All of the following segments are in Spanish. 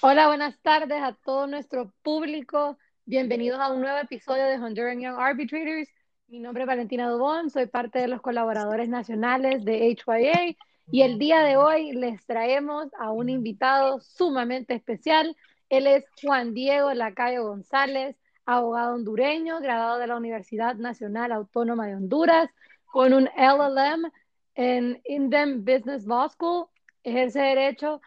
Hola, buenas tardes a todo nuestro público. Bienvenidos a un nuevo episodio de Honduran Young Arbitrators. Mi nombre es Valentina Dubón, soy parte de los colaboradores nacionales de HYA y el día de hoy les traemos a un invitado sumamente especial. Él es Juan Diego Lacayo González, abogado hondureño, graduado de la Universidad Nacional Autónoma de Honduras, con un LLM en Indem Business Law School. Ejerce derecho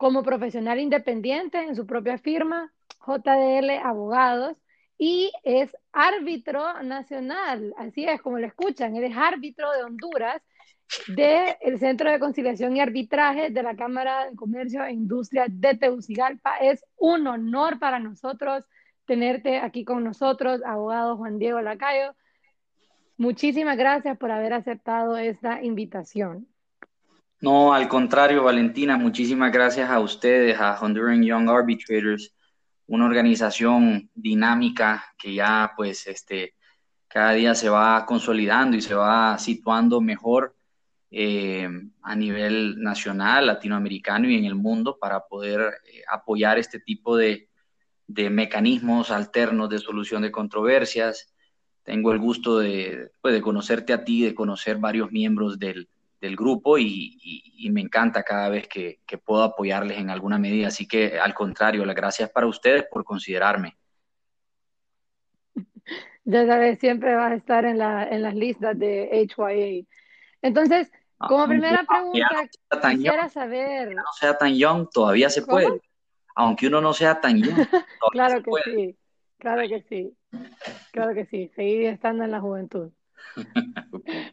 como profesional independiente en su propia firma, JDL Abogados, y es árbitro nacional, así es como lo escuchan, él es árbitro de Honduras del Centro de Conciliación y Arbitraje de la Cámara de Comercio e Industria de Tegucigalpa. Es un honor para nosotros tenerte aquí con nosotros, abogado Juan Diego Lacayo. Muchísimas gracias por haber aceptado esta invitación. No, al contrario, Valentina, muchísimas gracias a ustedes, a Honduran Young Arbitrators, una organización dinámica que ya pues este, cada día se va consolidando y se va situando mejor eh, a nivel nacional, latinoamericano y en el mundo para poder eh, apoyar este tipo de, de, mecanismos alternos de solución de controversias. Tengo el gusto de, pues, de conocerte a ti, de conocer varios miembros del, del grupo y, me encanta cada vez que, puedo apoyarles en alguna medida. Así que al contrario, las gracias para ustedes por considerarme. Ya sabes, siempre vas a estar en, la, en las listas de HYA. Entonces, ah, como primera pregunta, quisiera saber... No sea tan young, todavía se puede. Aunque uno no sea tan young. claro que sí, claro que sí, claro que sí, seguir estando en la juventud.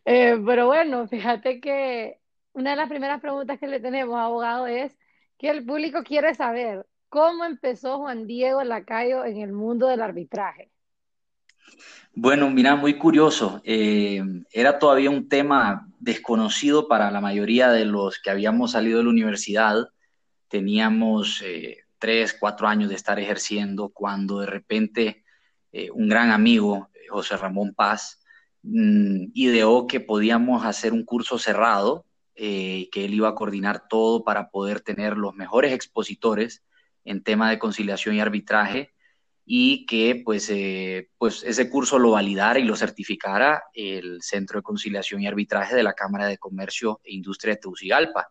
Eh, pero bueno, fíjate que una de las primeras preguntas que le tenemos, abogado, es que el público quiere saber cómo empezó Juan Diego Lacayo en el mundo del arbitraje. Bueno, mira, muy curioso. Eh, era todavía un tema desconocido para la mayoría de los que habíamos salido de la universidad. Teníamos eh, tres, cuatro años de estar ejerciendo cuando de repente un gran amigo, José Ramón Paz, Mm, ideó que podíamos hacer un curso cerrado, eh, que él iba a coordinar todo para poder tener los mejores expositores en tema de conciliación y arbitraje y que pues, eh, pues ese curso lo validara y lo certificara el Centro de Conciliación y Arbitraje de la Cámara de Comercio e Industria de Tegucigalpa,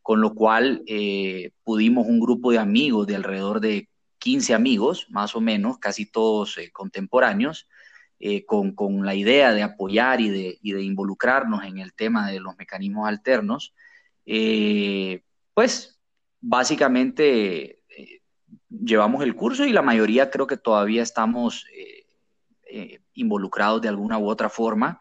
con lo cual eh, pudimos un grupo de amigos de alrededor de 15 amigos, más o menos, casi todos contemporáneos, eh, con, la idea de apoyar y de, involucrarnos en el tema de los mecanismos alternos, eh, pues básicamente eh, llevamos el curso y la mayoría creo que todavía estamos involucrados de alguna u otra forma.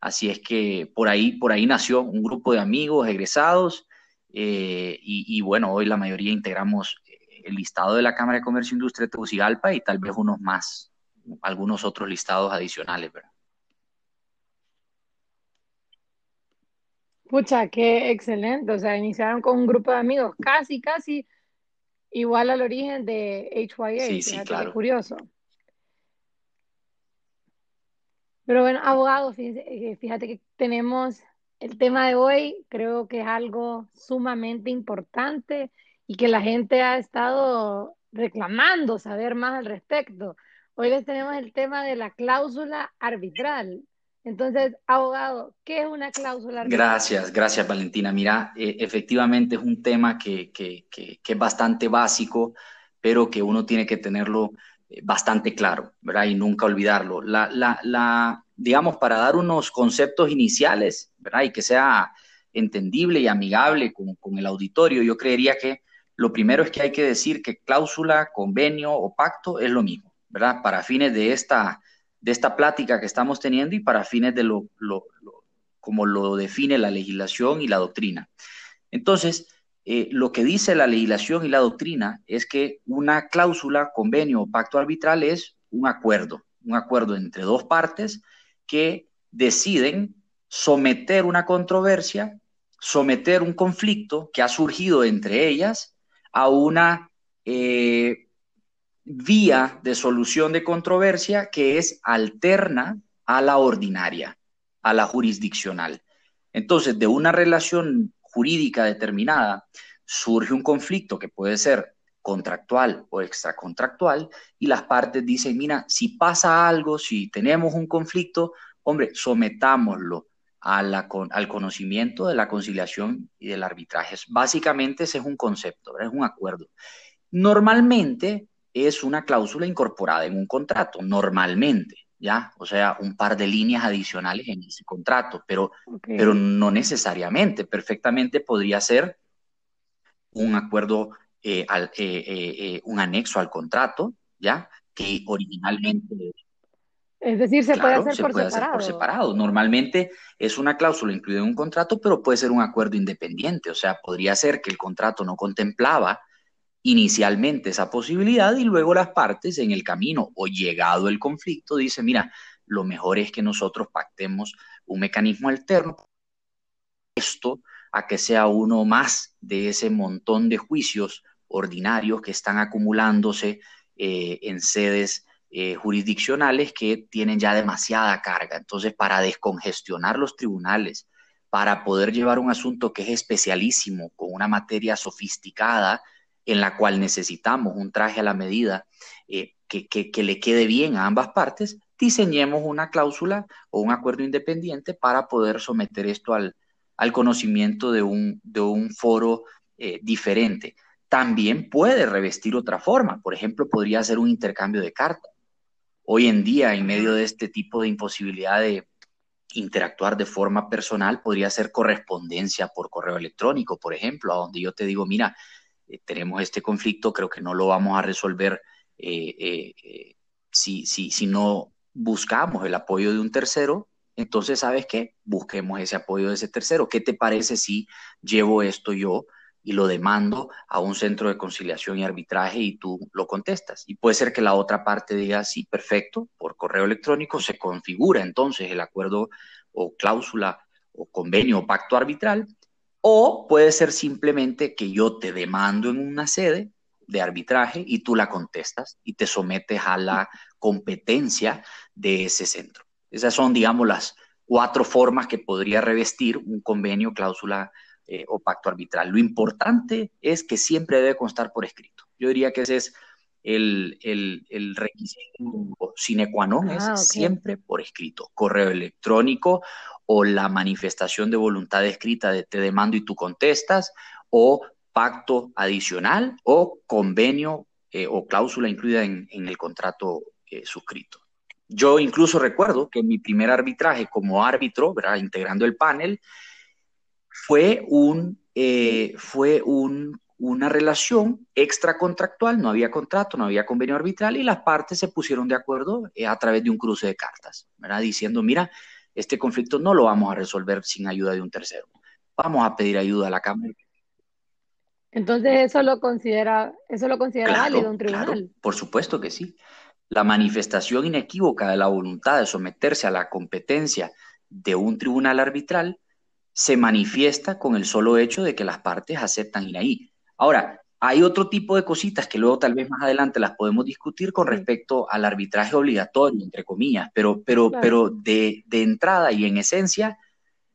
Así es que por ahí, por ahí nació un grupo de amigos egresados y, y, bueno, hoy la mayoría integramos el listado de la Cámara de Comercio e Industria de Tegucigalpa y tal vez unos más algunos otros listados adicionales, ¿verdad? Pucha, qué excelente. O sea, iniciaron con un grupo de amigos casi, casi igual al origen de HYA. Sí, sí, claro. curioso. Pero bueno, abogado, eh, fíjate que tenemos el tema de hoy, creo que es algo sumamente importante y que la gente ha estado reclamando saber más al respecto. Hoy les tenemos el tema de la cláusula arbitral. Entonces, abogado, ¿qué es una cláusula arbitral? Gracias, gracias Valentina. Mira, eh, efectivamente es un tema que, que, que, es bastante básico, pero que uno tiene que tenerlo eh, bastante claro, ¿verdad? Y nunca olvidarlo. La, la, la, digamos, para dar unos conceptos iniciales, ¿verdad? Y que sea entendible y amigable con, con el auditorio, yo creería que lo primero es que hay que decir que cláusula, convenio o pacto es lo mismo. ¿Verdad? Para fines de esta, de esta plática que estamos teniendo y para fines de lo, como lo define la legislación y la doctrina. Entonces, eh, lo que dice la legislación y la doctrina es que una cláusula, convenio o pacto arbitral es un acuerdo, un acuerdo entre dos partes que deciden someter una controversia, someter un conflicto que ha surgido entre ellas a una eh, vía de solución de controversia que es alterna a la ordinaria, a la jurisdiccional. Entonces, de una relación jurídica determinada surge un conflicto que puede ser contractual o extracontractual y las partes dicen, mira, si pasa algo, si tenemos un conflicto, hombre, sometámoslo al conocimiento de la conciliación y del arbitraje. Básicamente ese es un concepto, es un acuerdo. Normalmente es una cláusula incorporada en un contrato, normalmente, ¿ya? O sea, un par de líneas adicionales en ese contrato, pero, pero no necesariamente, perfectamente podría ser un acuerdo, eh, al, eh, eh, un anexo al contrato, ¿ya? Que originalmente es decir, se puede, hacer, se por puede hacer por separado. Normalmente es una cláusula incluida en un contrato, pero puede ser un acuerdo independiente. O sea, podría ser que el contrato no contemplaba inicialmente esa posibilidad y luego las partes en el camino o llegado el conflicto dicen, mira, lo mejor es que nosotros pactemos un mecanismo alterno. Esto a que sea uno más de ese montón de juicios ordinarios que están acumulándose eh, en sedes eh, jurisdiccionales que tienen ya demasiada carga. Entonces, para descongestionar los tribunales, para poder llevar un asunto que es especialísimo, con una materia sofisticada, en la cual necesitamos un traje a la medida eh, que, le quede bien a ambas partes, diseñemos una cláusula o un acuerdo independiente para poder someter esto al, conocimiento de un, de un foro eh, diferente. También puede revestir otra forma, por ejemplo, podría ser un intercambio de cartas hoy en día, en medio de este tipo de imposibilidad de interactuar de forma personal, podría ser correspondencia por correo electrónico, por ejemplo, a donde yo te digo, mira, eh, tenemos este conflicto, creo que no lo vamos a resolver eh, eh, si, si, si no buscamos el apoyo de un tercero, entonces, ¿sabes qué? Busquemos ese apoyo de ese tercero. ¿Qué te parece si llevo esto yo y lo demando a un centro de conciliación y arbitraje y tú lo contestas. Y puede ser que la otra parte diga, sí, perfecto, por correo electrónico se configura entonces el acuerdo o cláusula o convenio o pacto arbitral, o puede ser simplemente que yo te demando en una sede de arbitraje y tú la contestas y te sometes a la competencia de ese centro. Esas son, digamos, las cuatro formas que podría revestir un convenio, cláusula eh, o pacto arbitral. Lo importante es que siempre debe constar por escrito. Yo diría que ese es el, requisito sine qua non, es ah, siempre por escrito. Correo electrónico o la manifestación de voluntad escrita de te demando y tú contestas, o pacto adicional o convenio eh, o cláusula incluida en, el contrato eh, suscrito. Yo incluso recuerdo que en mi primer arbitraje como árbitro, ¿verdad? integrando el panel, fue, un, eh, fue un, una relación extracontractual, no había contrato, no había convenio arbitral y las partes se pusieron de acuerdo eh, a través de un cruce de cartas, ¿verdad? diciendo, mira, este conflicto no lo vamos a resolver sin ayuda de un tercero, vamos a pedir ayuda a la Cámara. Entonces eso lo considera, eso lo considera válido un tribunal. por supuesto que sí. La manifestación inequívoca de la voluntad de someterse a la competencia de un tribunal arbitral se manifiesta con el solo hecho de que las partes aceptan ir ahí. Ahora, hay otro tipo de cositas que luego tal vez más adelante las podemos discutir con respecto al arbitraje obligatorio, entre comillas, pero, pero, pero de, entrada y en esencia,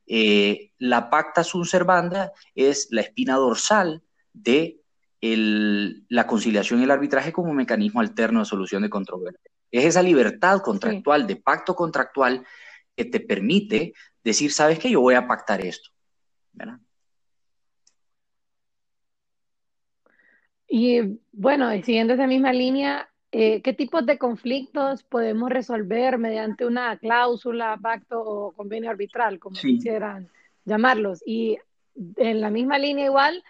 eh, la pacta sunt servanda es la espina dorsal de la conciliación y el arbitraje como mecanismo alterno de solución de controversia. Es esa libertad contractual, de pacto contractual, que te permite decir, ¿sabes qué? Yo voy a pactar esto. ¿verdad? Y bueno, siguiendo esa misma línea, eh, ¿qué tipos de conflictos podemos resolver mediante una cláusula, pacto o convenio arbitral, como quisieran llamarlos? Y en la misma línea igual,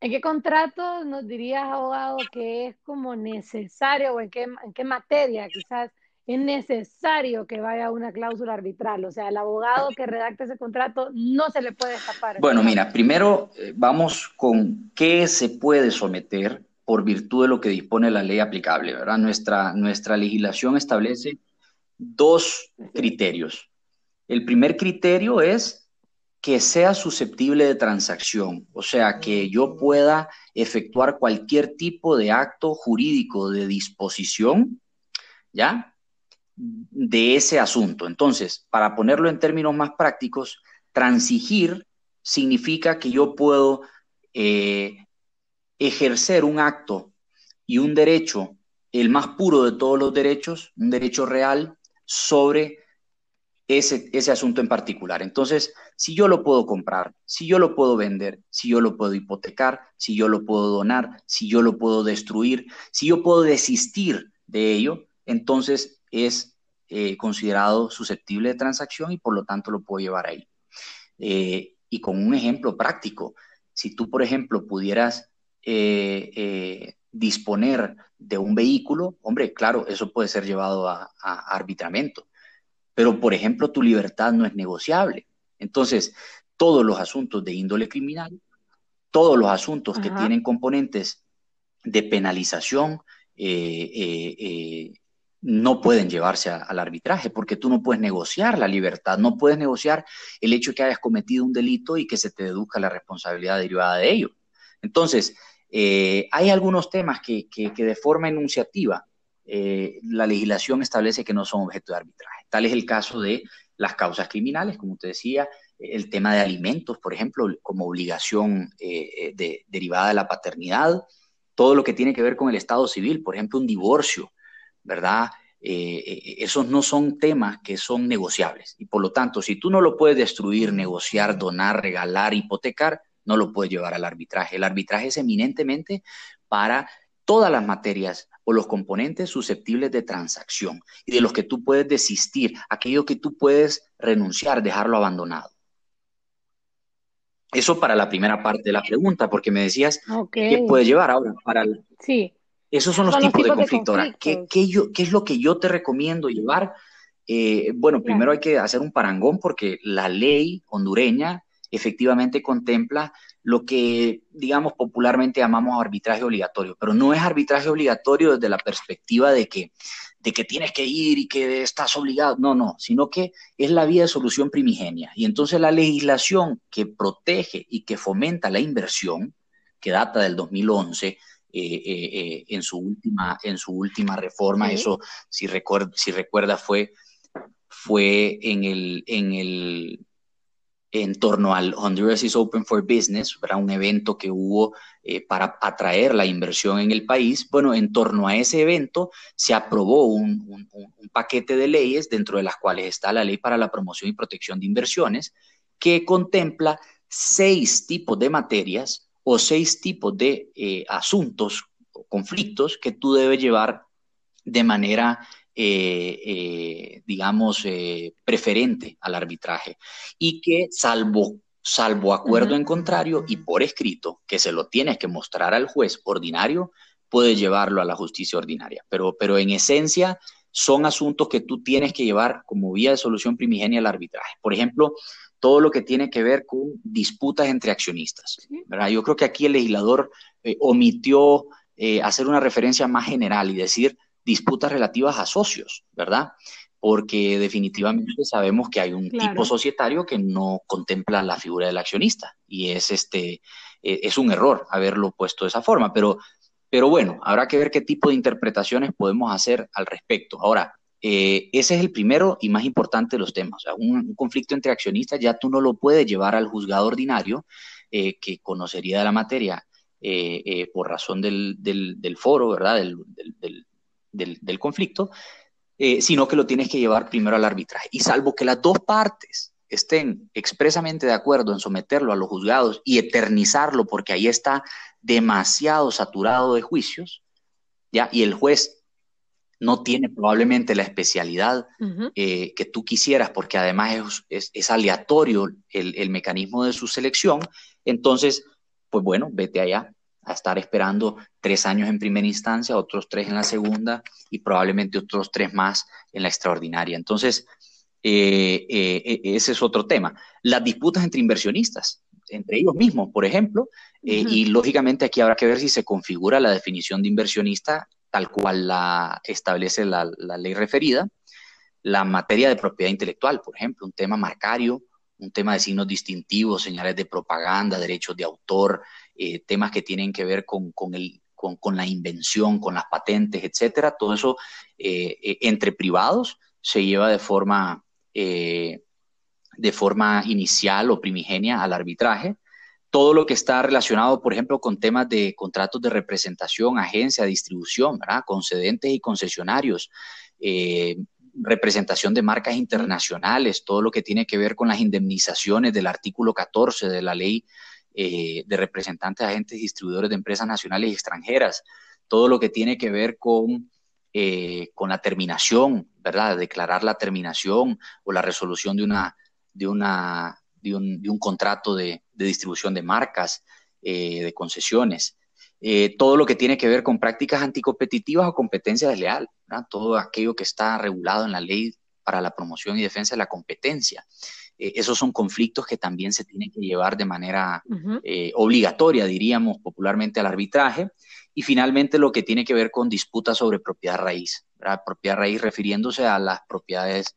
¿en qué contrato nos dirías, abogado, que es como necesario o en qué, en qué materia quizás es necesario que vaya una cláusula arbitral. O sea, el abogado que redacte ese contrato no se le puede escapar. Bueno, mira, primero eh, vamos con qué se puede someter por virtud de lo que dispone la ley aplicable, ¿verdad? Nuestra, nuestra legislación establece dos criterios. El primer criterio es que sea susceptible de transacción, o sea, que yo pueda efectuar cualquier tipo de acto jurídico de disposición, ¿ya? De ese asunto. Entonces, para ponerlo en términos más prácticos, transigir significa que yo puedo eh, ejercer un acto y un derecho, el más puro de todos los derechos, un derecho real sobre ese, ese asunto en particular. Entonces, si yo lo puedo comprar, si yo lo puedo vender, si yo lo puedo hipotecar, si yo lo puedo donar, si yo lo puedo destruir, si yo puedo desistir de ello, entonces es eh, considerado susceptible de transacción y por lo tanto lo puedo llevar ahí. Eh, y con un ejemplo práctico, si tú, por ejemplo, pudieras eh, disponer de un vehículo, hombre, claro, eso puede ser llevado a, arbitramiento. Pero, por ejemplo, tu libertad no es negociable. Entonces, todos los asuntos de índole criminal, todos los asuntos que tienen componentes de penalización, eh, eh, eh, no pueden llevarse al arbitraje, porque tú no puedes negociar la libertad, no puedes negociar el hecho de que hayas cometido un delito y que se te deduzca la responsabilidad derivada de ello. Entonces, eh, hay algunos temas que, de forma enunciativa eh, la legislación establece que no son objeto de arbitraje. Tal es el caso de las causas criminales, como te decía, el tema de alimentos, por ejemplo, como obligación eh, derivada de la paternidad, todo lo que tiene que ver con el Estado civil, por ejemplo, un divorcio, ¿verdad? esos no son temas que son negociables. Y por lo tanto, si tú no lo puedes destruir, negociar, donar, regalar, hipotecar, no lo puede llevar al arbitraje. El arbitraje es eminentemente para todas las materias o los componentes susceptibles de transacción y de los que tú puedes desistir, aquello que tú puedes renunciar, dejarlo abandonado. Eso para la primera parte de la pregunta, porque me decías qué puede llevar ahora para sí. Esos son los, tipos, de conflicto. ¿qué, es lo que yo te recomiendo llevar? Eh, bueno, primero hay que hacer un parangón porque la ley hondureña efectivamente contempla lo que, digamos, popularmente llamamos arbitraje obligatorio, pero no es arbitraje obligatorio desde la perspectiva de que, de que tienes que ir y que estás obligado, no, no, sino que es la vía de solución primigenia. Y entonces la legislación que protege y que fomenta la inversión, que data del 2011, eh, eh, eh, en, su última, en su última reforma, eso, si, recuerda, si recuerda, fue, fue en el, en el en torno al Honduras is Open for Business, era un evento que hubo eh, para atraer la inversión en el país. Bueno, en torno a ese evento se aprobó un, paquete de leyes, dentro de las cuales está la Ley para la Promoción y Protección de Inversiones, que contempla seis tipos de materias o seis tipos de eh, asuntos o conflictos que tú debes llevar de manera eh, eh, digamos, preferente al arbitraje y que salvo, salvo acuerdo en contrario y por escrito, que se lo tienes que mostrar al juez ordinario, puede llevarlo a la justicia ordinaria. Pero, pero en esencia son asuntos que tú tienes que llevar como vía de solución primigenia al arbitraje. Por ejemplo, todo lo que tiene que ver con disputas entre accionistas. ¿verdad? Yo creo que aquí el legislador omitió hacer una referencia más general y decir disputas relativas a socios, ¿verdad? Porque definitivamente sabemos que hay un tipo societario que no contempla la figura del accionista y es este e, es un error haberlo puesto de esa forma, pero pero bueno, habrá que ver qué tipo de interpretaciones podemos hacer al respecto. Ahora, eh, ese es el primero y más importante de los temas. Un, conflicto entre accionistas ya tú no lo puedes llevar al juzgado ordinario eh, que conocería de la materia eh, por razón del, foro, ¿verdad? Del, conflicto, sino que lo tienes que llevar primero al arbitraje. Y salvo que las dos partes estén expresamente de acuerdo en someterlo a los juzgados y eternizarlo porque ahí está demasiado saturado de juicios, ¿ya? Y el juez no tiene probablemente la especialidad eh, que tú quisieras, porque además es, aleatorio el, el, mecanismo de su selección, entonces, pues bueno, vete allá a estar esperando tres años en primera instancia, otros tres en la segunda y probablemente otros tres más en la extraordinaria. Entonces, eh, eh, eh, ese es otro tema. Las disputas entre inversionistas, entre ellos mismos, por ejemplo, y lógicamente aquí habrá que ver si se configura la definición de inversionista tal cual la establece la, ley referida, la materia de propiedad intelectual, por ejemplo, un tema marcario, un tema de signos distintivos, señales de propaganda, derechos de autor, eh, temas que tienen que ver con, el, con, la invención, con las patentes, etcétera. Todo eso eh, eh, entre privados se lleva de forma, de forma inicial o primigenia al arbitraje, todo lo que está relacionado, por ejemplo, con temas de contratos de representación, agencia, distribución, ¿verdad? concedentes y concesionarios, eh, representación de marcas internacionales, todo lo que tiene que ver con las indemnizaciones del artículo 14 de la ley eh, de representantes, agentes y distribuidores de empresas nacionales y extranjeras, todo lo que tiene que ver con, eh, con la terminación, ¿verdad? Declarar la terminación o la resolución de una, de una de un, contrato de, distribución de marcas, eh, de concesiones. Eh, todo lo que tiene que ver con prácticas anticompetitivas o competencia desleal, todo aquello que está regulado en la ley para la promoción y defensa de la competencia. Eh, esos son conflictos que también se tienen que llevar de manera obligatoria, diríamos popularmente, al arbitraje. Y finalmente lo que tiene que ver con disputas sobre propiedad raíz, propiedad raíz refiriéndose a las propiedades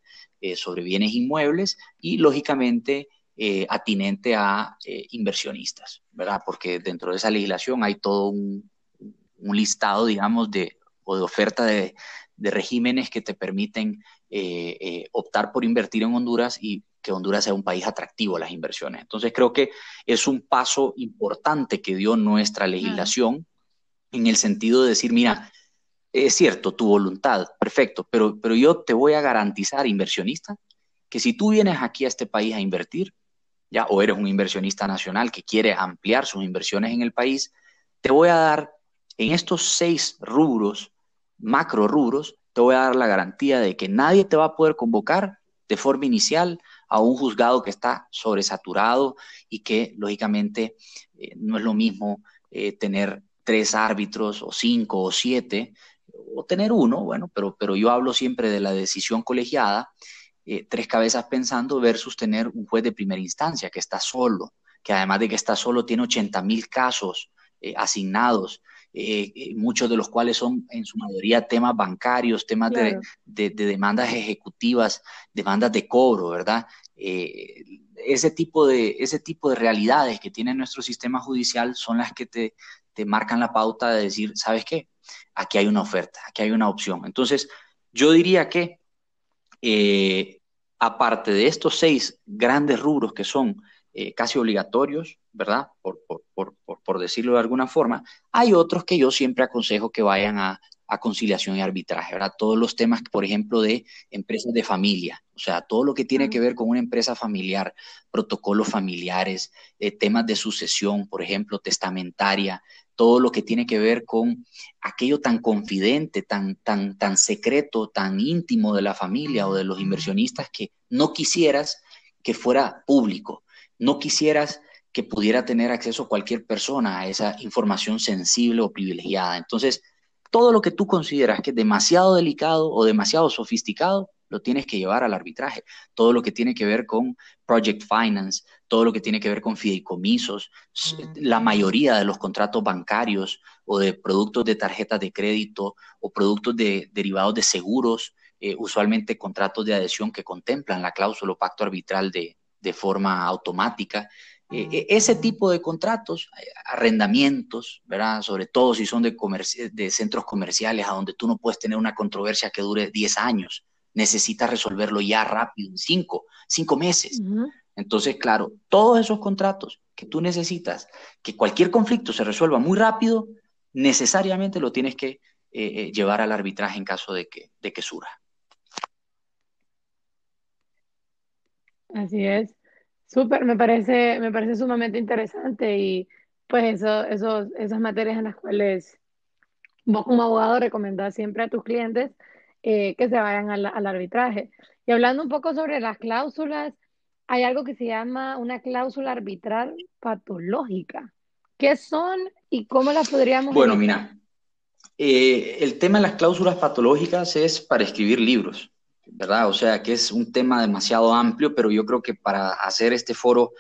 sobre bienes inmuebles y lógicamente eh, atinente a eh, inversionistas, ¿verdad? Porque dentro de esa legislación hay todo un, listado, digamos, de, o de oferta de, regímenes que te permiten eh, optar por invertir en Honduras y que Honduras sea un país atractivo a las inversiones. Entonces creo que es un paso importante que dio nuestra legislación en el sentido de decir, mira, es cierto, tu voluntad, perfecto, pero, pero yo te voy a garantizar, inversionista, que si tú vienes aquí a este país a invertir, ya, o eres un inversionista nacional que quiere ampliar sus inversiones en el país, te voy a dar en estos seis rubros, macro rubros, te voy a dar la garantía de que nadie te va a poder convocar de forma inicial a un juzgado que está sobresaturado y que lógicamente eh, no es lo mismo eh, tener tres árbitros o cinco o siete o tener uno, bueno, pero, pero yo hablo siempre de la decisión colegiada eh, tres cabezas pensando versus tener un juez de primera instancia que está solo, que además de que está solo tiene 80 mil casos eh, asignados, eh, muchos de los cuales son en su mayoría temas bancarios, temas de, demandas ejecutivas, demandas de cobro, ¿verdad? ese, tipo de, ese tipo de realidades que tiene nuestro sistema judicial son las que te, te marcan la pauta de decir, ¿sabes qué? Aquí hay una oferta, aquí hay una opción. Entonces, yo diría que eh, aparte de estos seis grandes rubros que son eh, casi obligatorios, ¿verdad? Por, por, decirlo de alguna forma, hay otros que yo siempre aconsejo que vayan a, conciliación y arbitraje, ¿verdad? Todos los temas, por ejemplo, de empresas de familia, o sea, todo lo que tiene que ver con una empresa familiar, protocolos familiares, eh, temas de sucesión, por ejemplo, testamentaria, todo lo que tiene que ver con aquello tan confidente, tan, tan, tan secreto, tan íntimo de la familia o de los inversionistas que no quisieras que fuera público, no quisieras que pudiera tener acceso cualquier persona a esa información sensible o privilegiada. Entonces, todo lo que tú consideras que es demasiado delicado o demasiado sofisticado, lo tienes que llevar al arbitraje. Todo lo que tiene que ver con project finance, todo lo que tiene que ver con fideicomisos, la mayoría de los contratos bancarios o de productos de tarjetas de crédito o productos de, derivados de seguros, eh, usualmente contratos de adhesión que contemplan la cláusula o pacto arbitral de, forma automática. Eh, e, ese tipo de contratos, eh, arrendamientos, ¿verdad? Sobre todo si son de, de centros comerciales a donde tú no puedes tener una controversia que dure 10 años, necesitas resolverlo ya rápido, en 5, cinco meses. Entonces, claro, todos esos contratos que tú necesitas, que cualquier conflicto se resuelva muy rápido, necesariamente lo tienes que eh, eh, llevar al arbitraje en caso de que, de que surja. Así es. Súper, me parece, me parece sumamente interesante y pues eso, esos, esas materias en las cuales vos como abogado recomendás siempre a tus clientes eh, que se vayan al arbitraje. Y hablando un poco sobre las cláusulas, hay algo que se llama una cláusula arbitral patológica. ¿Qué son y cómo las podríamos... Bueno, mira, eh, el tema de las cláusulas patológicas es para escribir libros, ¿verdad? O sea, que es un tema demasiado amplio, pero yo creo que para hacer este foro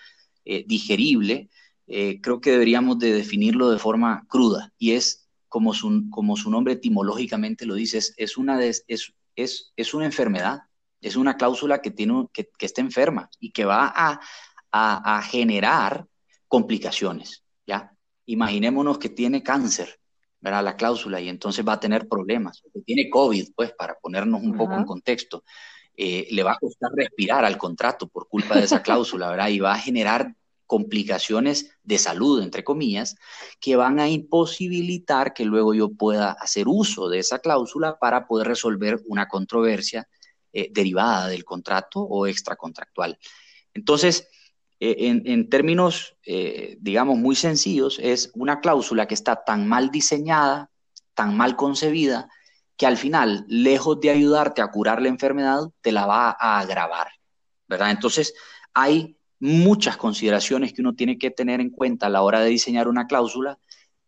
eh, digerible, eh, creo que deberíamos de definirlo de forma cruda y es como su, como su nombre etimológicamente lo dice, es, una, es, es, es una enfermedad es una cláusula que, tiene, que, está enferma y que va a, generar complicaciones, ¿ya? Imaginémonos que tiene cáncer, ¿verdad? La cláusula y entonces va a tener problemas. Que tiene COVID, pues, para ponernos un poco en contexto. Eh, le va a costar respirar al contrato por culpa de esa cláusula, ¿verdad? Y va a generar complicaciones de salud, entre comillas, que van a imposibilitar que luego yo pueda hacer uso de esa cláusula para poder resolver una controversia eh, derivada del contrato o extracontractual. Entonces, eh, en, términos, eh, digamos, muy sencillos, es una cláusula que está tan mal diseñada, tan mal concebida, que al final, lejos de ayudarte a curar la enfermedad, te la va a agravar, ¿verdad? Entonces, hay muchas consideraciones que uno tiene que tener en cuenta a la hora de diseñar una cláusula,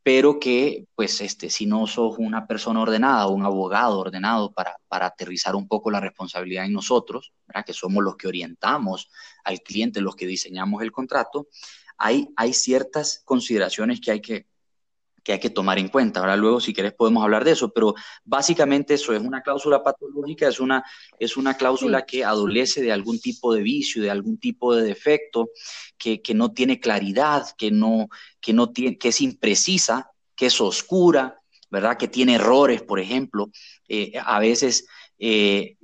pero que, pues, este, si no sos una persona ordenada un abogado ordenado para, para aterrizar un poco la responsabilidad en nosotros, que somos los que orientamos al cliente, los que diseñamos el contrato, hay, hay ciertas consideraciones que hay que, que hay que tomar en cuenta. Ahora luego, si querés, podemos hablar de eso, pero básicamente eso es una cláusula patológica, es una, es una cláusula que adolece de algún tipo de vicio, de algún tipo de defecto, que, que no tiene claridad, que, no, que, no tiene, que es imprecisa, que es oscura, ¿verdad? Que tiene errores, por ejemplo. Eh, a veces eh,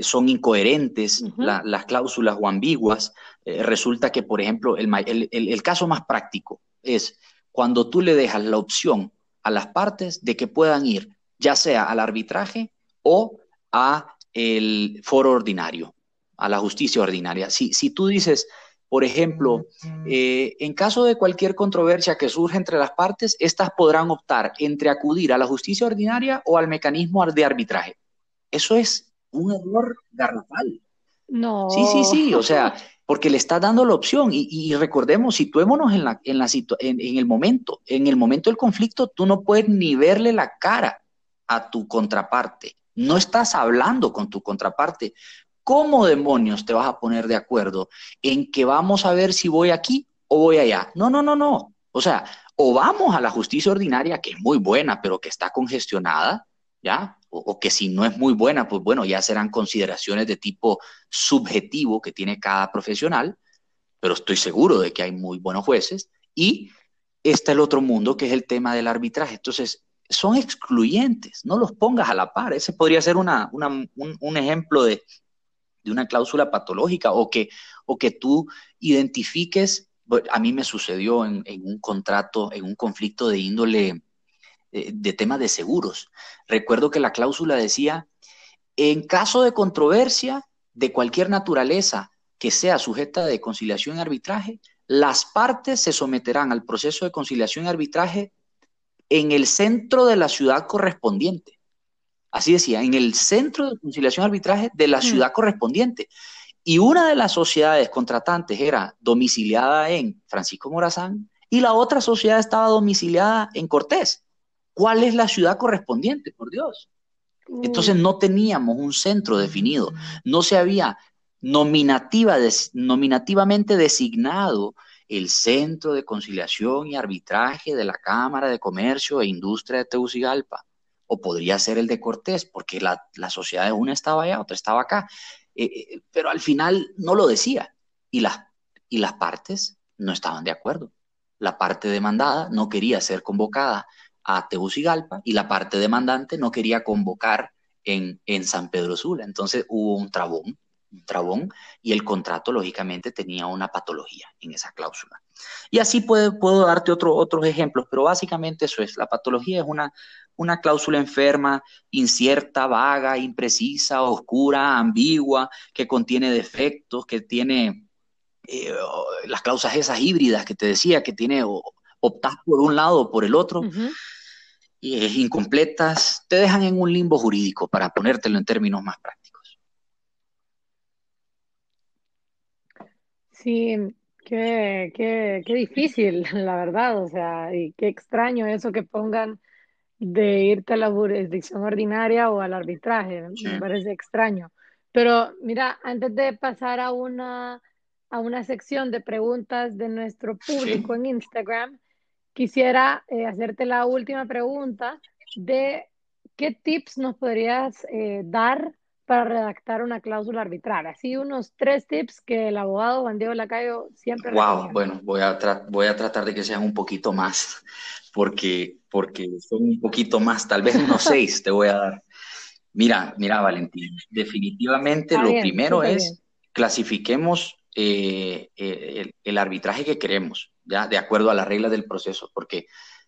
son incoherentes las cláusulas o ambiguas. Eh, resulta que, por ejemplo, el, el, el caso más práctico es cuando tú le dejas la opción a las partes de que puedan ir ya sea al arbitraje o a el foro ordinario, a la justicia ordinaria. Si, si tú dices, por ejemplo, eh, en caso de cualquier controversia que surja entre las partes, estas podrán optar entre acudir a la justicia ordinaria o al mecanismo de arbitraje. Eso es un error garrafal. No. Sí, sí, sí. O sea, porque le estás dando la opción. Y, recordemos, situémonos en, la, en, la en, en, el momento, en el momento del conflicto, tú no puedes ni verle la cara a tu contraparte. No estás hablando con tu contraparte. ¿Cómo demonios te vas a poner de acuerdo en que vamos a ver si voy aquí o voy allá? No, no, no, no. O sea, o vamos a la justicia ordinaria, que es muy buena, pero que está congestionada, ¿ya? O, que si no es muy buena, pues bueno, ya serán consideraciones de tipo subjetivo que tiene cada profesional, pero estoy seguro de que hay muy buenos jueces. Y está el otro mundo, que es el tema del arbitraje. Entonces, son excluyentes, no los pongas a la par. Ese podría ser una, un, ejemplo de, de, una cláusula patológica o que, o que tú identifiques. A mí me sucedió en, en un contrato, en un conflicto de índole eh, de temas de seguros. Recuerdo que la cláusula decía, en caso de controversia de cualquier naturaleza que sea sujeta de conciliación y arbitraje, las partes se someterán al proceso de conciliación y arbitraje en el centro de la ciudad correspondiente. Así decía, en el centro de conciliación y arbitraje de la mm. ciudad correspondiente. Y una de las sociedades contratantes era domiciliada en Francisco Morazán y la otra sociedad estaba domiciliada en Cortés. ¿Cuál es la ciudad correspondiente, por Dios? Entonces no teníamos un centro definido, no se había nominativa, nominativamente designado el Centro de Conciliación y Arbitraje de la Cámara de Comercio e Industria de Tegucigalpa. O podría ser el de Cortés, porque la, sociedad de una estaba allá, otra estaba acá. Eh, eh, pero al final no lo decía. Y las, y las partes no estaban de acuerdo. La parte demandada no quería ser convocada a Tegucigalpa y la parte demandante no quería convocar en, en San Pedro Sula. Entonces hubo un trabón, un trabón y el contrato lógicamente tenía una patología en esa cláusula. Y así puedo, puedo darte otro, otros ejemplos, pero básicamente eso es, la patología es una, una cláusula enferma, incierta, vaga, imprecisa, oscura, ambigua, que contiene defectos, que tiene eh, las cláusulas esas híbridas que te decía, que tiene optas por un lado o por el otro incompletas, te dejan en un limbo jurídico, para ponértelo en términos más prácticos. Sí, qué, qué, qué difícil, la verdad, o sea, y qué extraño eso que pongan de irte a la jurisdicción ordinaria o al arbitraje, me parece extraño. Pero mira, antes de pasar a una, a una sección de preguntas de nuestro público en Instagram, quisiera eh, hacerte la última pregunta de qué tips nos podrías eh, dar para redactar una cláusula arbitral. Así unos tres tips que el abogado Juan Diego Lacayo siempre Wow, bueno, voy a, voy a tratar de que sean un poquito más, porque, porque son un poquito más, tal vez unos seis te voy a dar. Mira, mira, Valentín, definitivamente lo primero es clasifiquemos eh, eh, el, arbitraje que queremos, De acuerdo a las reglas del proceso, porque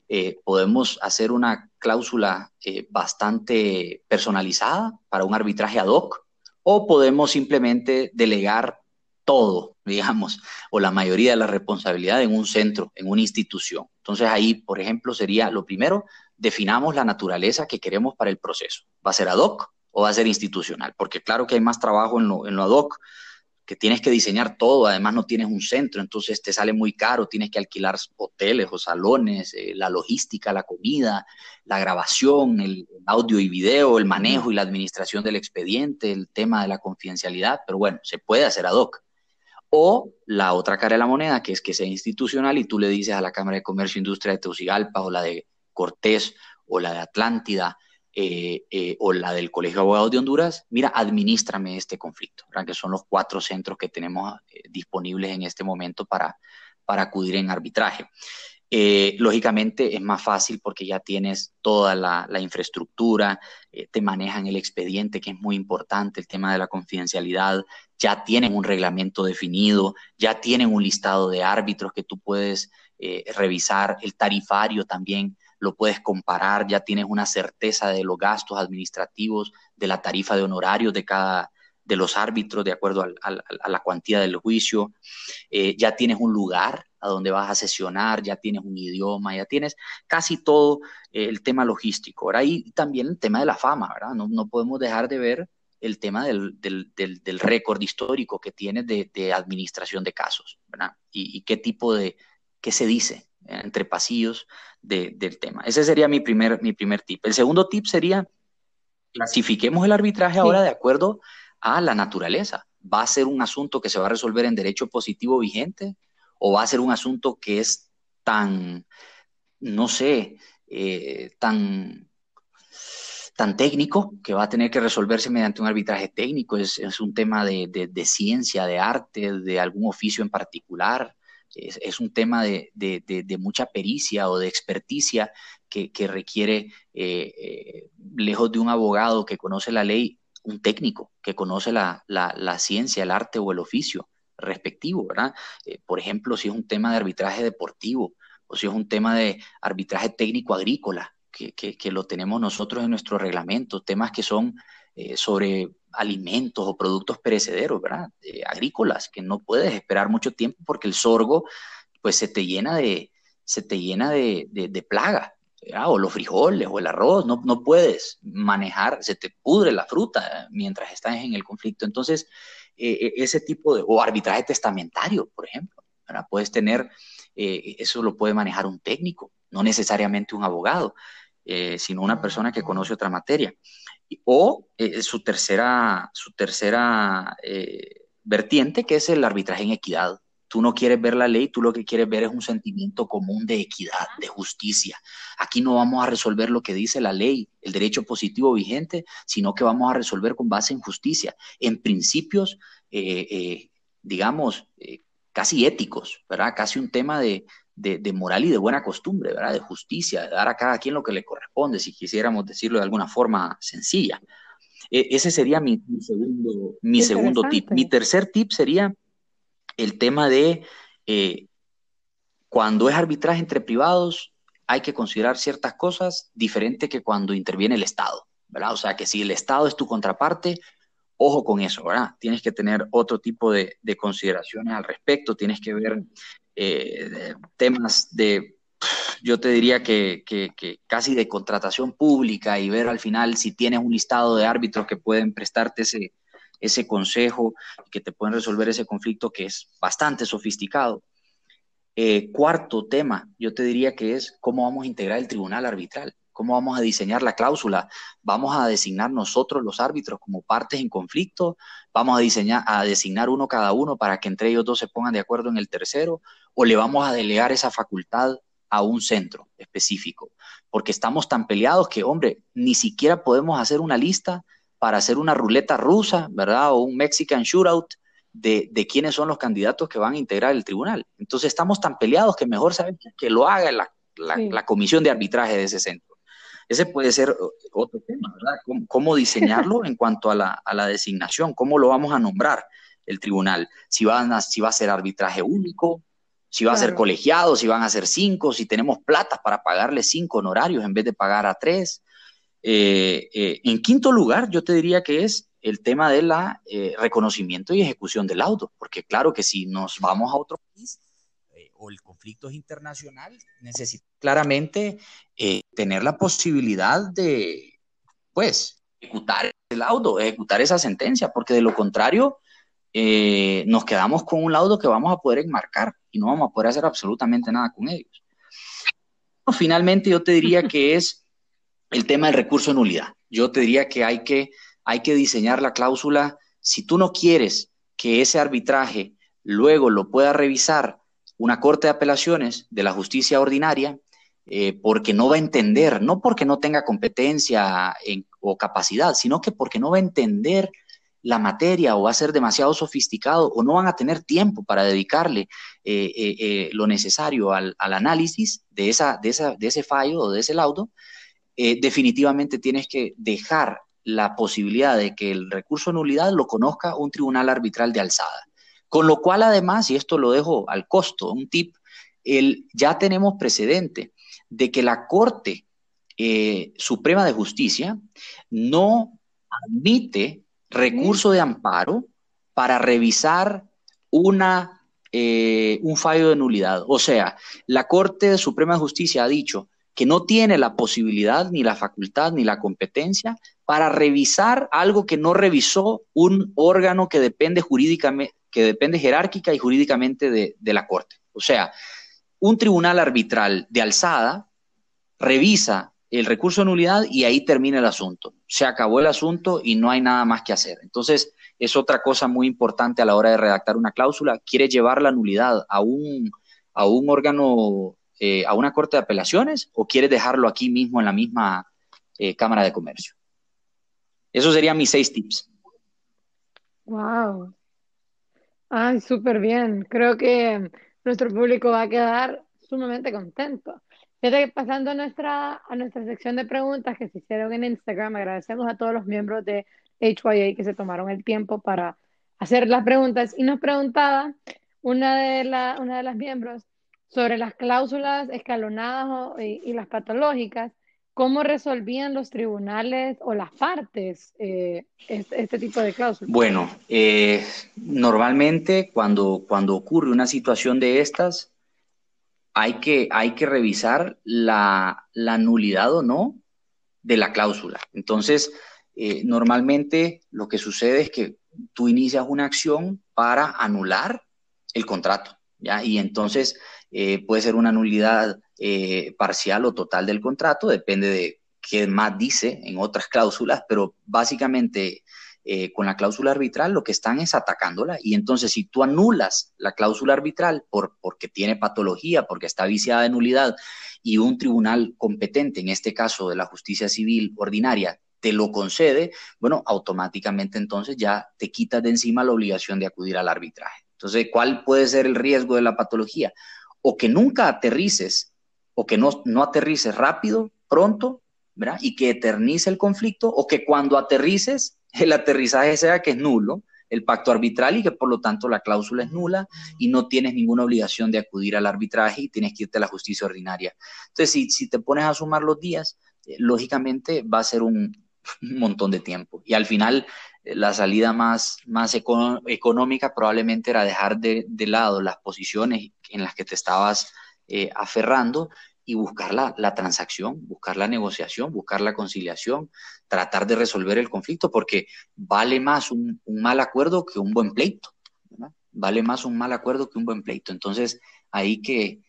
eh, podemos hacer una cláusula bastante personalizada para un arbitraje ad hoc, o podemos simplemente delegar todo, digamos, o la mayoría de la responsabilidad en un centro, en una institución. Entonces ahí, por ejemplo, sería lo primero, definamos la naturaleza que queremos para el proceso. ¿Va a ser ad hoc o va a ser institucional? Porque claro que hay más trabajo en lo, en lo ad hoc, que tienes que diseñar todo, además no tienes un centro, entonces te sale muy caro, tienes que alquilar hoteles o salones, eh, la logística, la comida, la grabación, el audio y video, el manejo y la administración del expediente, el tema de la confidencialidad, pero bueno, se puede hacer ad hoc. O la otra cara de la moneda, que es que sea institucional y tú le dices a la Cámara de Comercio e Industria de Tegucigalpa o la de Cortés o la de Atlántida, eh, eh, o la del Colegio de Abogados de Honduras, mira, administrame este conflicto, que son los cuatro centros que tenemos eh, disponibles en este momento para, para acudir en arbitraje. lógicamente es más fácil porque ya tienes toda la infraestructura, te manejan el expediente, que es muy importante, el tema de la confidencialidad, ya tienen un reglamento definido, ya tienen un listado de árbitros que tú puedes revisar, el tarifario también lo puedes comparar, ya tienes una certeza de los gastos administrativos, de la tarifa de honorarios de cada de los árbitros de acuerdo a la cuantía del juicio, eh, ya tienes un lugar a donde vas a sesionar, ya tienes un idioma, ya tienes casi todo eh, el tema logístico. Ahora, y también el tema de la fama, ¿verdad? No, podemos dejar de ver el tema del, récord histórico que tienes de, administración de casos, ¿verdad? Y, qué tipo de, qué se dice entre pasillos del tema. Ese sería mi primer, mi primer tip. El segundo tip sería, clasifiquemos el arbitraje ahora de acuerdo a la naturaleza. ¿Va a ser un asunto que se va a resolver en derecho positivo vigente o va a ser un asunto que es tan, no sé, eh, tan tan técnico que va a tener que resolverse mediante un arbitraje técnico, es, un tema de, de, ciencia, de arte, de algún oficio en particular, es, un tema de, mucha pericia o de experticia que, requiere, eh, eh, lejos de un abogado que conoce la ley, un técnico que conoce la, ciencia, el arte o el oficio respectivo, ¿verdad? Eh, por ejemplo, si es un tema de arbitraje deportivo o si es un tema de arbitraje técnico agrícola, que, que lo tenemos nosotros en nuestro reglamento, temas que son sobre alimentos o productos perecederos, ¿verdad? agrícolas, que no puedes esperar mucho tiempo porque el sorgo, pues se te llena de, se te llena de, de, plaga, o los frijoles o el arroz, no, no puedes manejar, se te pudre la fruta mientras estás en el conflicto. Entonces, eh, eh, ese tipo de, o arbitraje testamentario, por ejemplo, ¿verdad? Puedes tener, eh, eso lo puede manejar un técnico, no necesariamente un abogado, sino una persona que conoce otra materia o eh, su tercera, su tercera eh, vertiente, que es el arbitraje en equidad. Tú no quieres ver la ley, tú lo que quieres ver es un sentimiento común de equidad, de justicia. Aquí no vamos a resolver lo que dice la ley, el derecho positivo vigente, sino que vamos a resolver con base en justicia, en principios, eh, digamos, casi éticos, ¿verdad? Casi un tema de, de, moral y de buena costumbre, ¿verdad? De justicia, de dar a cada quien lo que le corresponde, si quisiéramos decirlo de alguna forma sencilla. E, ese sería mi, segundo, mi segundo tip. Mi tercer tip sería el tema de eh, cuando es arbitraje entre privados, hay que considerar ciertas cosas diferentes que cuando interviene el Estado, ¿verdad? O sea, que si el Estado es tu contraparte, ojo con eso, ¿verdad? Tienes que tener otro tipo de, de consideraciones al respecto, tienes que ver eh, temas de, yo te diría que, casi de contratación pública y ver al final si tienes un listado de árbitros que pueden prestarte ese, ese consejo, que te pueden resolver ese conflicto que es bastante sofisticado. Eh, cuarto tema, yo te diría que es cómo vamos a integrar el tribunal arbitral. ¿Cómo vamos a diseñar la cláusula? ¿Vamos a designar nosotros los árbitros como partes en conflicto? ¿Vamos a, diseñar, a designar uno cada uno para que entre ellos dos se pongan de acuerdo en el tercero? ¿O le vamos a delegar esa facultad a un centro específico? Porque estamos tan peleados que, hombre, ni siquiera podemos hacer una lista para hacer una ruleta rusa, ¿verdad? O un Mexican shootout de, quiénes son los candidatos que van a integrar el tribunal. Entonces estamos tan peleados que mejor saben que lo haga la comisión de arbitraje de ese centro. Ese puede ser otro tema, ¿verdad? ¿Cómo, diseñarlo en cuanto a la, designación? ¿Cómo lo vamos a nombrar? el tribunal, si, van a, si va a ser arbitraje único, si va a ser colegiado, si van a ser cinco, si tenemos plata para pagarle cinco honorarios en vez de pagar a tres. Eh, eh, en quinto lugar, yo te diría que es el tema del eh, reconocimiento y ejecución del auto, porque claro que si nos vamos a otro país o el conflicto es internacional, necesita claramente tener la posibilidad de, pues, ejecutar el laudo, ejecutar esa sentencia, porque de lo contrario, nos quedamos con un laudo que vamos a poder enmarcar y no vamos a poder hacer absolutamente nada con ellos. Finalmente, yo te diría que es el tema del recurso de nulidad. Yo te diría que hay que, hay que diseñar la cláusula. Si tú no quieres que ese arbitraje luego lo pueda revisar una corte de apelaciones de la justicia ordinaria, eh, porque no va a entender, no porque no tenga competencia o capacidad, sino que porque no va a entender la materia o va a ser demasiado sofisticado o no van a tener tiempo para dedicarle eh, eh, lo necesario al, análisis de, esa, de, esa, de, ese fallo o de ese laudo, eh, definitivamente tienes que dejar la posibilidad de que el recurso de nulidad lo conozca un tribunal arbitral de alzada. Con lo cual, además, y esto lo dejo al costo, un tip, el, ya tenemos precedente de que la Corte eh, Suprema de Justicia no admite recurso de amparo para revisar una, eh, un fallo de nulidad. O sea, la Corte Suprema de Justicia ha dicho, que no tiene la posibilidad, ni la facultad, ni la competencia para revisar algo que no revisó un órgano que depende que depende jerárquica y jurídicamente de la Corte. O sea, un tribunal arbitral de alzada revisa el recurso de nulidad y ahí termina el asunto. Se acabó el asunto y no hay nada más que hacer. Entonces, es otra cosa muy importante a la hora de redactar una cláusula. Quiere llevar la nulidad a un, a un órgano eh, a una corte de apelaciones o quieres dejarlo aquí mismo en la misma eh, Cámara de Comercio? Esos serían mis seis tips. Wow. Ay, súper bien. Creo que nuestro público va a quedar sumamente contento. Fíjate pasando a nuestra, a nuestra sección de preguntas que se hicieron en Instagram, agradecemos a todos los miembros de HYA que se tomaron el tiempo para hacer las preguntas y nos preguntaba una de, la, una de las miembros sobre las cláusulas escalonadas y, las patológicas, ¿cómo resolvían los tribunales o las partes eh, este, tipo de cláusulas? Bueno, eh, normalmente cuando, cuando ocurre una situación de estas, hay que, hay que revisar la, nulidad o no de la cláusula. Entonces, eh, normalmente lo que sucede es que tú inicias una acción para anular el contrato, ¿ya? Y entonces eh, puede ser una nulidad eh, parcial o total del contrato, depende de qué más dice en otras cláusulas, pero básicamente eh, con la cláusula arbitral lo que están es atacándola. Y entonces si tú anulas la cláusula arbitral por, porque tiene patología, porque está viciada de nulidad, y un tribunal competente, en este caso de la justicia civil ordinaria, te lo concede, bueno, automáticamente entonces ya te quitas de encima la obligación de acudir al arbitraje. Entonces, ¿cuál puede ser el riesgo de la patología? o que nunca aterrices o que no, no aterrices rápido, pronto, ¿verdad? Y que eternice el conflicto o que cuando aterrices el aterrizaje sea que es nulo el pacto arbitral y que por lo tanto la cláusula es nula y no tienes ninguna obligación de acudir al arbitraje y tienes que irte a la justicia ordinaria. Entonces, si, si te pones a sumar los días, eh, lógicamente va a ser un, montón de tiempo. Y al final, eh, la salida más, más económica probablemente era dejar de, de lado las posiciones en las que te estabas eh, aferrando y buscar la, transacción, buscar la negociación, buscar la conciliación, tratar de resolver el conflicto, porque vale más un, mal acuerdo que un buen pleito. Vale más un mal acuerdo que un buen pleito. Entonces, ahí, que,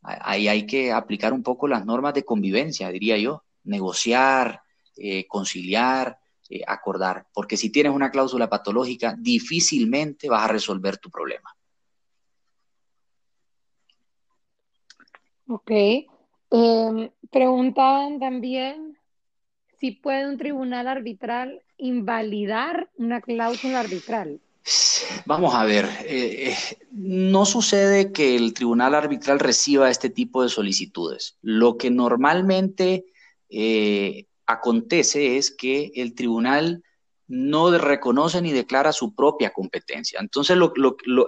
ahí hay que aplicar un poco las normas de convivencia, diría yo. Negociar, eh, conciliar, eh, acordar. Porque si tienes una cláusula patológica, difícilmente vas a resolver tu problema. Ok. Em, preguntaban también si puede un tribunal arbitral invalidar una cláusula arbitral. Vamos a ver, eh, eh, no sucede que el tribunal arbitral reciba este tipo de solicitudes. Lo que normalmente eh, acontece es que el tribunal no reconoce ni declara su propia competencia. Entonces,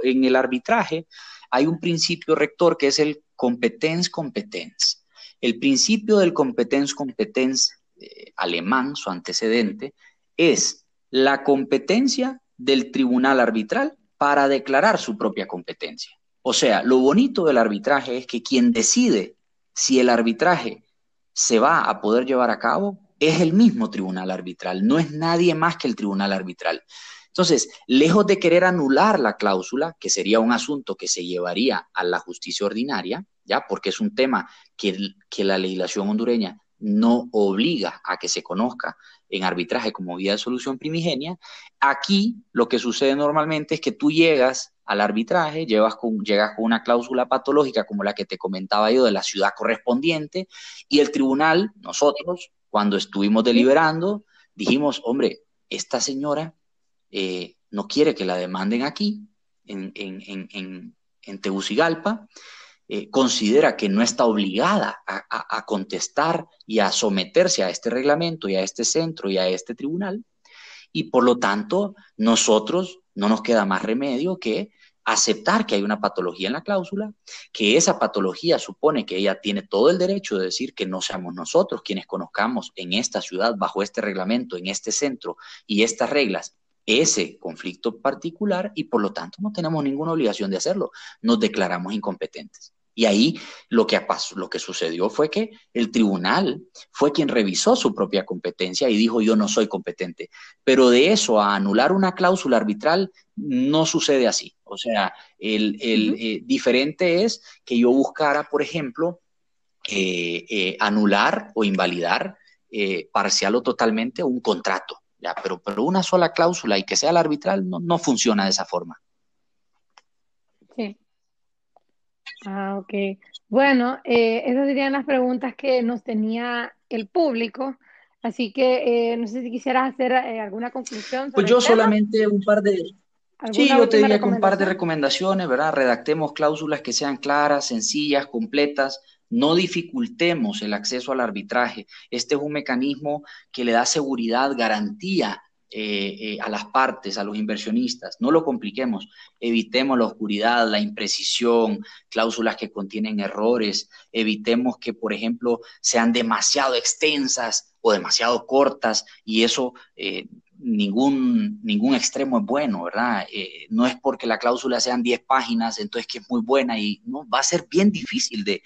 en el arbitraje hay un principio rector que es el competence competence. El principio del competence competence eh, alemán, su antecedente, es la competencia del tribunal arbitral para declarar su propia competencia. O sea, lo bonito del arbitraje es que quien decide si el arbitraje se va a poder llevar a cabo es el mismo tribunal arbitral, no es nadie más que el tribunal arbitral. Entonces, lejos de querer anular la cláusula, que sería un asunto que se llevaría a la justicia ordinaria, ya, porque es un tema que, la legislación hondureña no obliga a que se conozca en arbitraje como vía de solución primigenia, aquí lo que sucede normalmente es que tú llegas al arbitraje, llegas con, llegas con una cláusula patológica como la que te comentaba yo de la ciudad correspondiente, y el tribunal, nosotros, cuando estuvimos deliberando, dijimos, hombre, esta señora eh, no quiere que la demanden aquí, en, en, en Tegucigalpa, eh, considera que no está obligada a, contestar y a someterse a este reglamento y a este centro y a este tribunal. Y por lo tanto, nosotros no nos queda más remedio que aceptar que hay una patología en la cláusula, que esa patología supone que ella tiene todo el derecho de decir que no seamos nosotros quienes conozcamos en esta ciudad, bajo este reglamento, en este centro y estas reglas, ese conflicto particular y por lo tanto no tenemos ninguna obligación de hacerlo. Nos declaramos incompetentes. Y ahí lo que, pasó, lo que sucedió fue que el tribunal fue quien revisó su propia competencia y dijo yo no soy competente. Pero de eso a anular una cláusula arbitral no sucede así. O sea, el, eh, diferente es que yo buscara, por ejemplo, eh, eh, anular o invalidar parcial o totalmente un contrato. ¿Ya? Pero, pero una sola cláusula y que sea la arbitral no, no funciona de esa forma. Sí. Ah, ok. Bueno, eh, esas serían las preguntas que nos tenía el público. Así que eh, no sé si quisieras hacer eh, alguna conclusión. pues yo solamente un par de... Sí, yo te diría que un par de recomendaciones, ¿verdad? Redactemos cláusulas que sean claras, sencillas, completas. No dificultemos el acceso al arbitraje. Este es un mecanismo que le da seguridad, garantía eh, eh, a las partes, a los inversionistas. No lo compliquemos, evitemos la oscuridad, la imprecisión, cláusulas que contienen errores, evitemos que, por ejemplo, sean demasiado extensas o demasiado cortas y eso... Eh, ningún, ningún extremo es bueno, ¿verdad? no es porque la cláusula sean 10 páginas, entonces que es muy buena y no va a ser bien difícil de,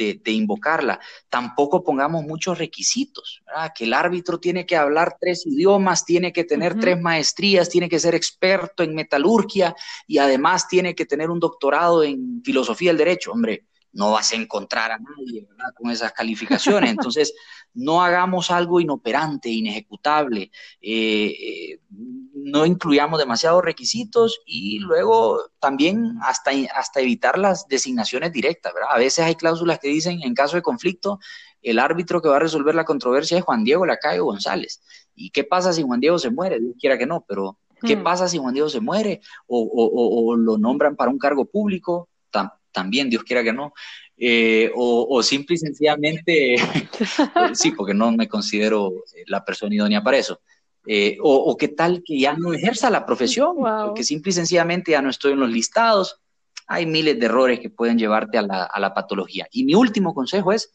de, invocarla. Tampoco pongamos muchos requisitos, que el árbitro tiene que hablar tres idiomas, tiene que tener tres maestrías, tiene que ser experto en metalurgia y además tiene que tener un doctorado en filosofía del derecho. Hombre, no vas a encontrar a nadie con esas calificaciones. Entonces, no hagamos algo inoperante, inejecutable, eh, eh, no incluyamos demasiados requisitos y luego también hasta, hasta evitar las designaciones directas. A veces hay cláusulas que dicen, en caso de conflicto, el árbitro que va a resolver la controversia es Juan Diego Lacayo González. ¿Y qué pasa si Juan Diego se muere? Dios quiera que no, pero ¿qué hmm. pasa si Juan Diego se muere o, lo nombran para un cargo público? También, Dios quiera que no. Eh, o, simple y sencillamente, sí, porque no me considero la persona idónea para eso. Eh, o, qué tal que ya no ejerza la profesión, que simple y sencillamente ya no estoy en los listados. Hay miles de errores que pueden llevarte a la, a la patología. Y mi último consejo es,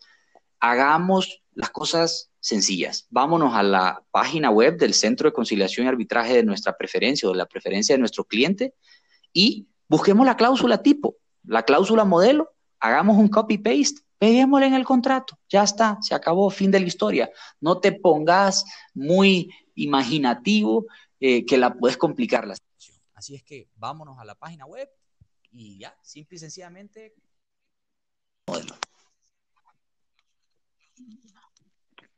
hagamos las cosas sencillas. Vámonos a la página web del Centro de Conciliación y Arbitraje de nuestra preferencia o de la preferencia de nuestro cliente y busquemos la cláusula tipo, la cláusula modelo hagamos un copy-paste, peguémosle en el contrato, ya está, se acabó, fin de la historia. No te pongas muy imaginativo eh, que la puedes complicar la situación. Así es que vámonos a la página web y ya, simple y sencillamente.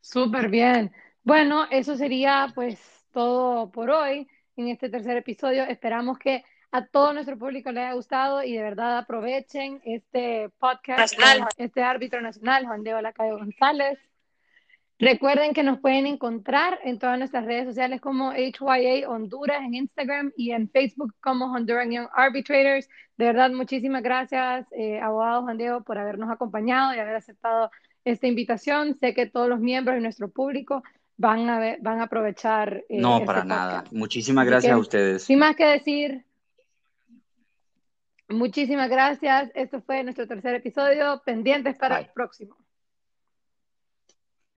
Súper bien. Bueno, eso sería pues todo por hoy en este tercer episodio. Esperamos que a todo nuestro público le haya gustado y de verdad aprovechen este podcast, este árbitro nacional, Juan Diego Lacayo González. Recuerden que nos pueden encontrar en todas nuestras redes sociales como HYA Honduras en Instagram y en Facebook como Honduran Young Arbitrators. De verdad, muchísimas gracias, eh, abogado Juan Diego, por habernos acompañado y haber aceptado esta invitación. Sé que todos los miembros de nuestro público van a, van a aprovechar. Eh, no, para nada. Muchísimas gracias a ustedes. Sin más que decir, muchísimas gracias. Esto fue nuestro tercer episodio. Pendientes para el próximo.